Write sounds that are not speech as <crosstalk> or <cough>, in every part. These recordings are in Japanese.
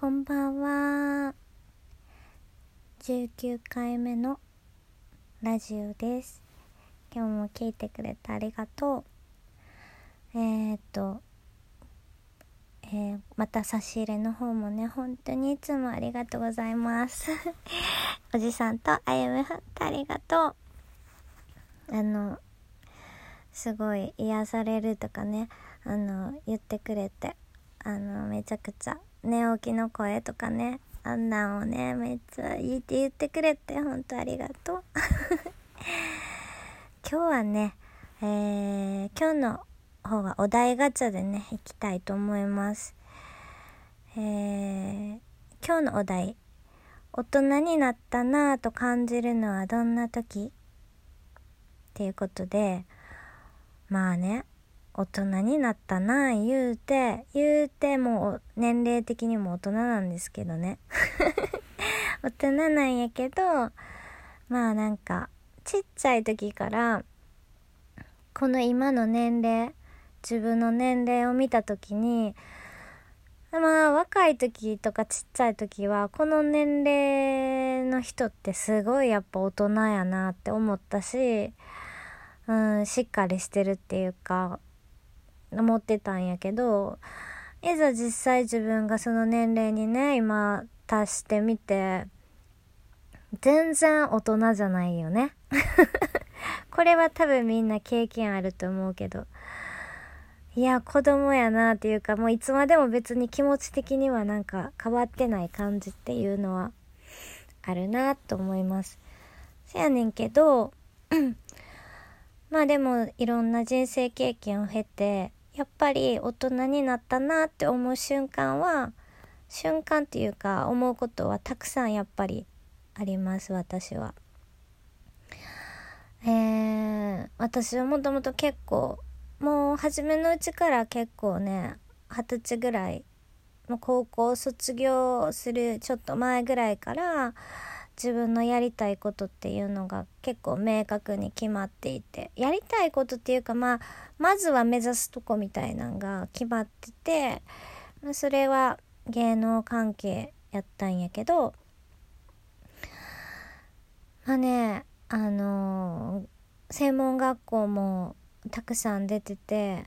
こんばんは。19回目のラジオです。今日も聞いてくれてありがとう。えー、っと、えーまた差し入れの方もね、本当にいつもありがとうございます。<laughs> おじさんとあゆむふんとありがとう。あの、すごい癒されるとかね、あの、言ってくれて、あの、めちゃくちゃ寝起きの声とかね、あんなんをね、めっちゃいいって言ってくれて、ほんとありがとう。<laughs> 今日はね、えー、今日の方はお題ガチャでね、いきたいと思います。えー、今日のお題、大人になったなぁと感じるのはどんな時？っていうことで、まあね、大人になったな言うて、言うてもう年齢的にも大人なんですけどね。<laughs> 大人なんやけど、まあなんか、ちっちゃい時から、この今の年齢、自分の年齢を見た時に、まあ若い時とかちっちゃい時は、この年齢の人ってすごいやっぱ大人やなって思ったし、うん、しっかりしてるっていうか、思ってたんやけど、いざ実際自分がその年齢にね、今達してみて、全然大人じゃないよね。<laughs> これは多分みんな経験あると思うけど。いや、子供やなっていうか、もういつまでも別に気持ち的にはなんか変わってない感じっていうのはあるなと思います。せやねんけど、<clears throat> まあでもいろんな人生経験を経て、やっぱり大人になったなって思う瞬間は、瞬間っていうか思うことはたくさんやっぱりあります、私は。えー、私はもともと結構、もう初めのうちから結構ね、二十歳ぐらい、もう高校卒業するちょっと前ぐらいから、自分のやりたいことっていうのが結構明確に決まっていて、やりたいことっていうかまあ、まずは目指すとこみたいなのが決まってて、それは芸能関係やったんやけど、まあね、あの専門学校もたくさん出てて、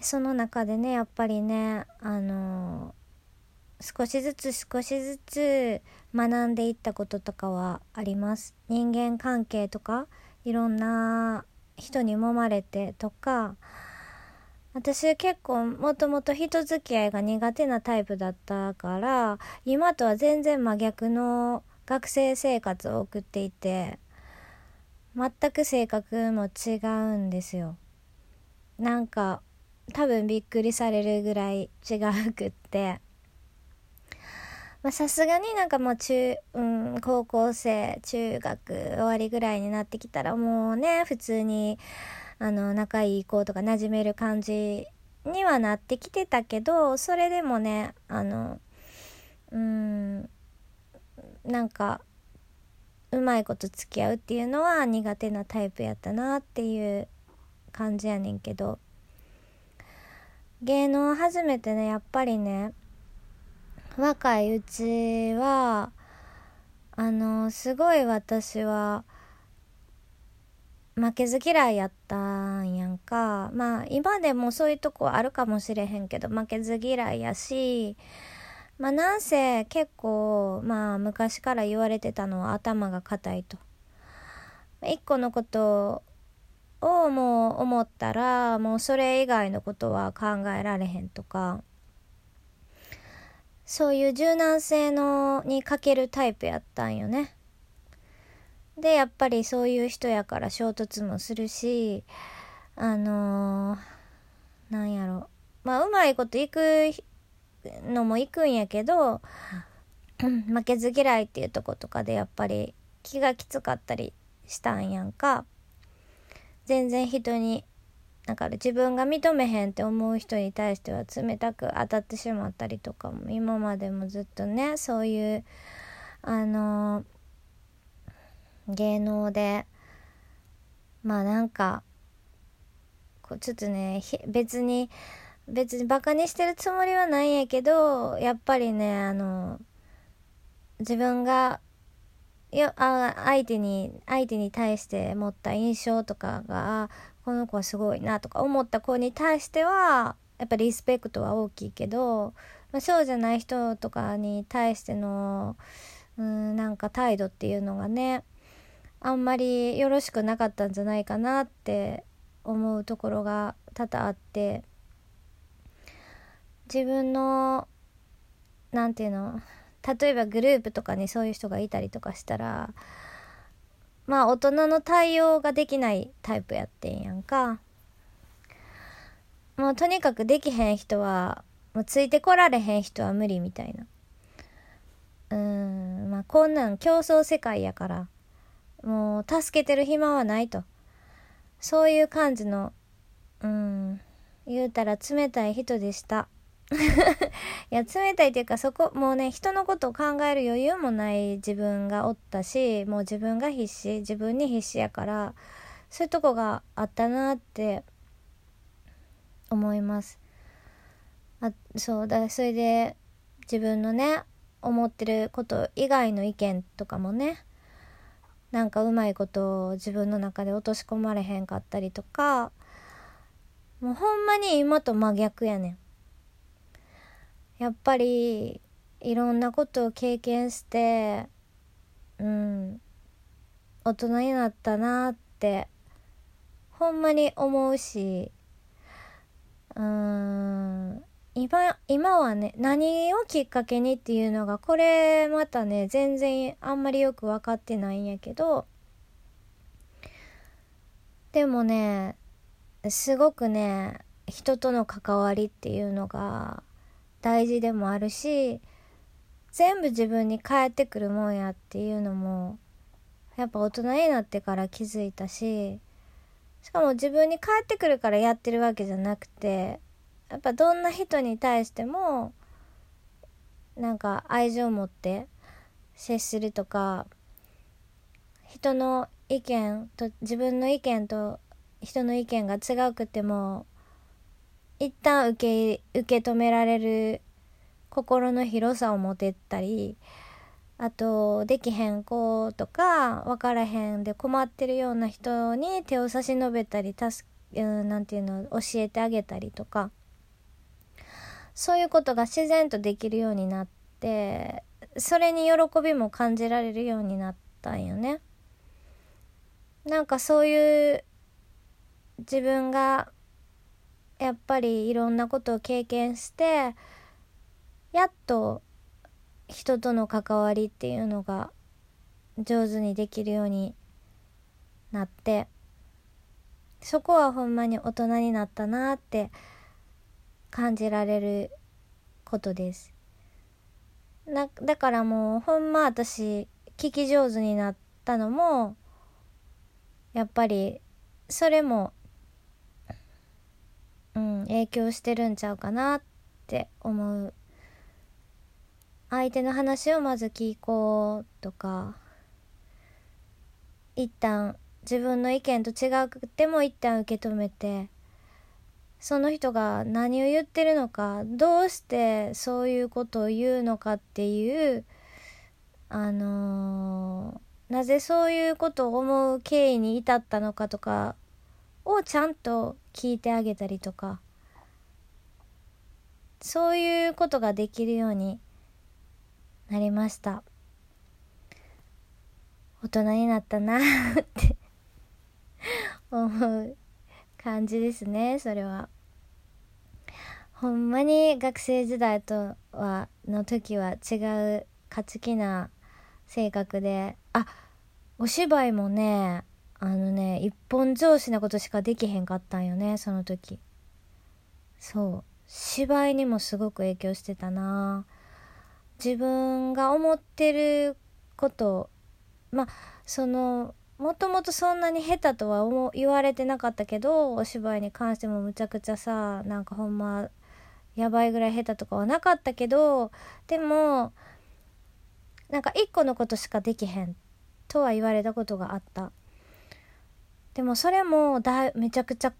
その中でね、やっぱりね、あの少しずつ少しずつ学んでいったこととかはあります。人間関係とか、いろんな人に揉まれてとか、私結構もともと人付き合いが苦手なタイプだったから、今とは全然真逆の学生生活を送っていて、全く性格も違うんですよ。なんか、多分びっくりされるぐらい違うくって。まさすがになんかもう中、うん、高校生、中学終わりぐらいになってきたらもうね、普通に、あの、仲いい子とか馴染める感じにはなってきてたけど、それでもね、あの、うん、なんか、うまいこと付き合うっていうのは苦手なタイプやったなっていう感じやねんけど、芸能初めてね、やっぱりね、若いうちは、あの、すごい私は、負けず嫌いやったんやんか。まあ、今でもそういうとこあるかもしれへんけど、負けず嫌いやし、まあ、なんせ結構、まあ、昔から言われてたのは頭が固いと。一個のことをもう思ったら、もうそれ以外のことは考えられへんとか、そういう柔軟性のに欠けるタイプやったんよね。で、やっぱりそういう人やから衝突もするし、あのー、なんやろ。まあ、うまいこといくのもいくんやけど、<clears throat> 負けず嫌いっていうとことかでやっぱり気がきつかったりしたんやんか。全然人に、だから自分が認めへんって思う人に対しては冷たく当たってしまったりとかも今までもずっとね、そういう、あの芸能で、まあなんか、こうちょっとね、別に、別にバカにしてるつもりはないんやけどやっぱりねあの自分がよあ相手に相手に対して持った印象とかがこの子はすごいなとか思った子に対してはやっぱりリスペクトは大きいけど、まあ、そうじゃない人とかに対してのうんなんか態度っていうのがねあんまりよろしくなかったんじゃないかなって思うところが多々あって自分の何て言うの例えばグループとかにそういう人がいたりとかしたらまあ大人の対応ができないタイプやってんやんか。もうとにかくできへん人はもうついてこられへん人は無理みたいな。うーんまあこんなん競争世界やからもう助けてる暇はないとそういう感じのうん言うたら冷たい人でした <laughs> いや冷たいっていうかそこもうね人のことを考える余裕もない自分がおったしもう自分が必死自分に必死やからそういうとこがあったなって思います。あそうだそれで自分のね思ってること以外の意見とかもねなんかうまいことを自分の中で落とし込まれへんかったりとかもうほんまに今と真逆やねん。やっぱりいろんなことを経験してうん大人になったなってほんまに思うしうん今今はね何をきっかけにっていうのがこれまたね全然あんまりよく分かってないんやけどでもねすごくね人との関わりっていうのが大事でもあるし全部自分に返ってくるもんやっていうのもやっぱ大人になってから気づいたししかも自分に返ってくるからやってるわけじゃなくてやっぱどんな人に対してもなんか愛情を持って接するとか人の意見と自分の意見と人の意見が違うくても一旦受け受け止められる心の広さを持てたりあとできへん子とか分からへんで困ってるような人に手を差し伸べたり助なんていうの教えてあげたりとかそういうことが自然とできるようになってそれに喜びも感じられるようになったんよね。なんかそういう自分がやっぱりいろんなことを経験してやっと人との関わりっていうのが上手にできるようになってそこはほんまに大人になったなって感じられることです。なだからもうほんま私聞き上手になったのもやっぱりそれもうん影響してるんちゃうかなって思う。相手の話をまず聞こうとか。一旦自分の意見と違くても一旦受け止めて。その人が何を言ってるのかどうしてそういうことを言うのかっていうあのー、なぜそういうことを思う経緯に至ったのかとかをちゃんと聞いてあげたりとかそういうことができるようになりました。大人になったなって思う感じですねそれは。ほんまに学生時代とはの時は違う勝ち気な性格であお芝居もねあのね一本上司なことしかできへんかったんよねその時。そう。芝居にもすごく影響してたな。自分が思ってることまあそのもともとそんなに下手とは思言われてなかったけどお芝居に関してもむちゃくちゃさなんかほんまやばいぐらい下手とかはなかったけどでもなんか一個のことしかできへんとは言われたことがあった。でもそれもだめちゃくちゃ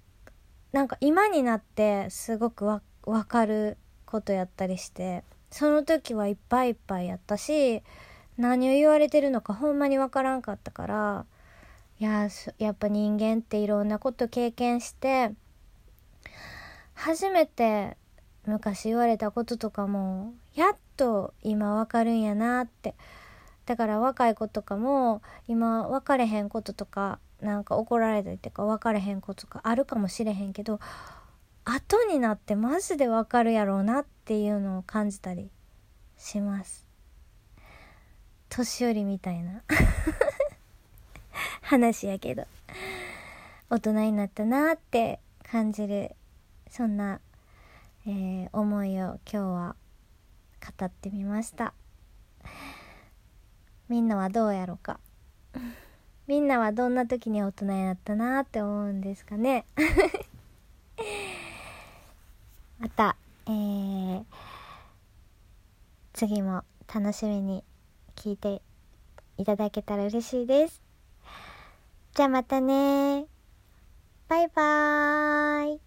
なんか今になってすごくわ分かることやったりしてその時はいっぱいいっぱいやったし何を言われてるのかほんまに分からんかったからいややっぱ人間っていろんなこと経験して初めて昔言われたこととかもやっと今分かるんやなって。だから若い子とかも今分かれへんこととかなんか怒られたりとか分かれへんこととかあるかもしれへんけど後になってマジで分かるやろうなっていうのを感じたりします。年寄りみたいな。<laughs> 話やけど。大人になったなって感じるそんな、えー、思いを今日は語ってみました。みんなはどうやろうか。みんなはどんな時に大人になったなって思うんですかね。<laughs> また、えー、次も楽しみに聞いていただけたら嬉しいです。じゃあまたね。バイバーイ。